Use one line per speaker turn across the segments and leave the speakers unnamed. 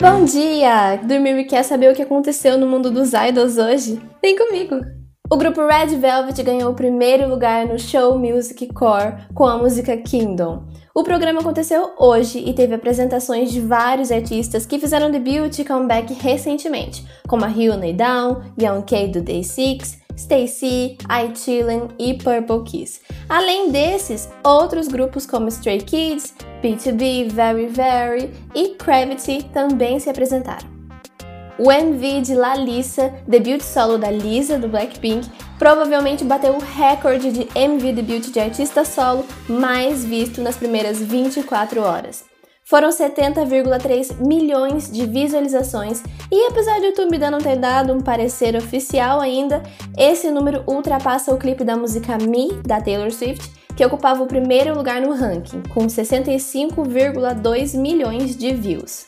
Bom dia! Dormiu e quer saber o que aconteceu no mundo dos idols hoje? Vem comigo! O grupo Red Velvet ganhou o primeiro lugar no Show Music Core com a música Kingdom. O programa aconteceu hoje e teve apresentações de vários artistas que fizeram debut e comeback recentemente, como a Hyuna Down, Young K do Day6, Stacy, I Chillin e Purple Kiss. Além desses, outros grupos como Stray Kids, B2B, Very Very e Gravity também se apresentaram. O MV de Lalissa, debut solo da Lisa do Blackpink, provavelmente bateu o recorde de MV debut de artista solo mais visto nas primeiras 24 horas. Foram 70,3 milhões de visualizações e apesar do YouTube ainda não ter dado um parecer oficial ainda, esse número ultrapassa o clipe da música Me, da Taylor Swift, que ocupava o primeiro lugar no ranking, com 65,2 milhões de views.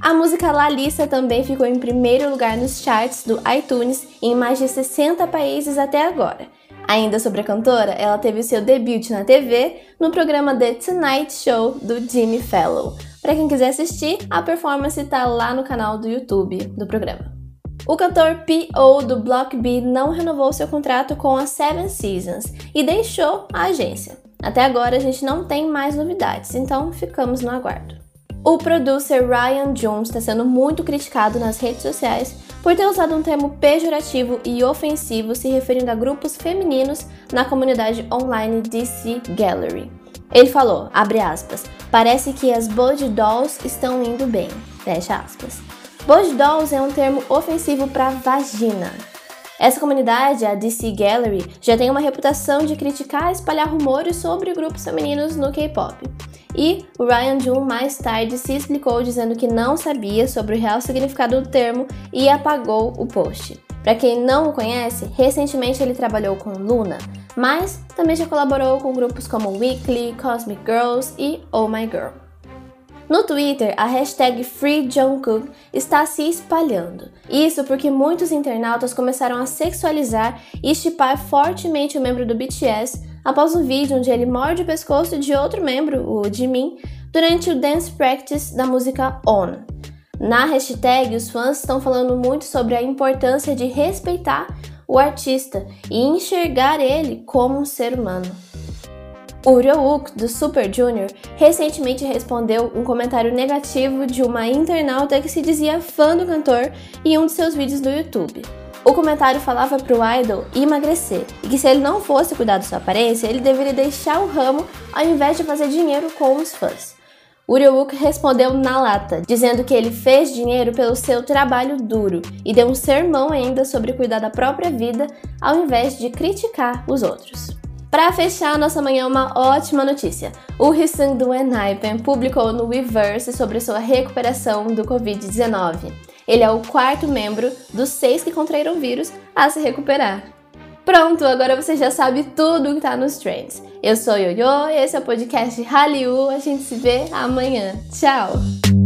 A música Lalissa também ficou em primeiro lugar nos charts do iTunes em mais de 60 países até agora Ainda sobre a cantora, ela teve seu debut na TV no programa The Tonight Show do Jimmy Fallon. Para quem quiser assistir, a performance está lá no canal do YouTube do programa. O cantor P.O. do Block B não renovou seu contrato com a Seven Seasons e deixou a agência. Até agora a gente não tem mais novidades, então ficamos no aguardo. O producer Ryan Jones está sendo muito criticado nas redes sociais por ter usado um termo pejorativo e ofensivo se referindo a grupos femininos na comunidade online DC Gallery. Ele falou, abre aspas, parece que as Bod Dolls estão indo bem, fecha aspas. Dolls é um termo ofensivo para vagina. Essa comunidade, a DC Gallery, já tem uma reputação de criticar e espalhar rumores sobre grupos femininos no K-pop. E o Ryan Jun mais tarde se explicou dizendo que não sabia sobre o real significado do termo e apagou o post. Para quem não o conhece, recentemente ele trabalhou com Luna, mas também já colaborou com grupos como Weekly, Cosmic Girls e Oh My Girl. No Twitter, a hashtag FreeJungkook está se espalhando. Isso porque muitos internautas começaram a sexualizar e chipar fortemente o membro do BTS após um vídeo onde ele morde o pescoço de outro membro, o Jimin, durante o dance practice da música On. Na hashtag, os fãs estão falando muito sobre a importância de respeitar o artista e enxergar ele como um ser humano. O Ryowook, do Super Junior, recentemente respondeu um comentário negativo de uma internauta que se dizia fã do cantor em um de seus vídeos do YouTube. O comentário falava para o idol emagrecer e que se ele não fosse cuidar da sua aparência, ele deveria deixar o ramo ao invés de fazer dinheiro com os fãs. Uriwook respondeu na lata, dizendo que ele fez dinheiro pelo seu trabalho duro e deu um sermão ainda sobre cuidar da própria vida ao invés de criticar os outros. Para fechar nossa manhã, uma ótima notícia. O Hisung do Enhypen publicou no Weverse sobre sua recuperação do Covid-19. Ele é o quarto membro dos seis que contraíram o vírus a se recuperar. Pronto, agora você já sabe tudo que tá nos trends. Eu sou Yoyo, esse é o podcast Hallyu, a gente se vê amanhã. Tchau!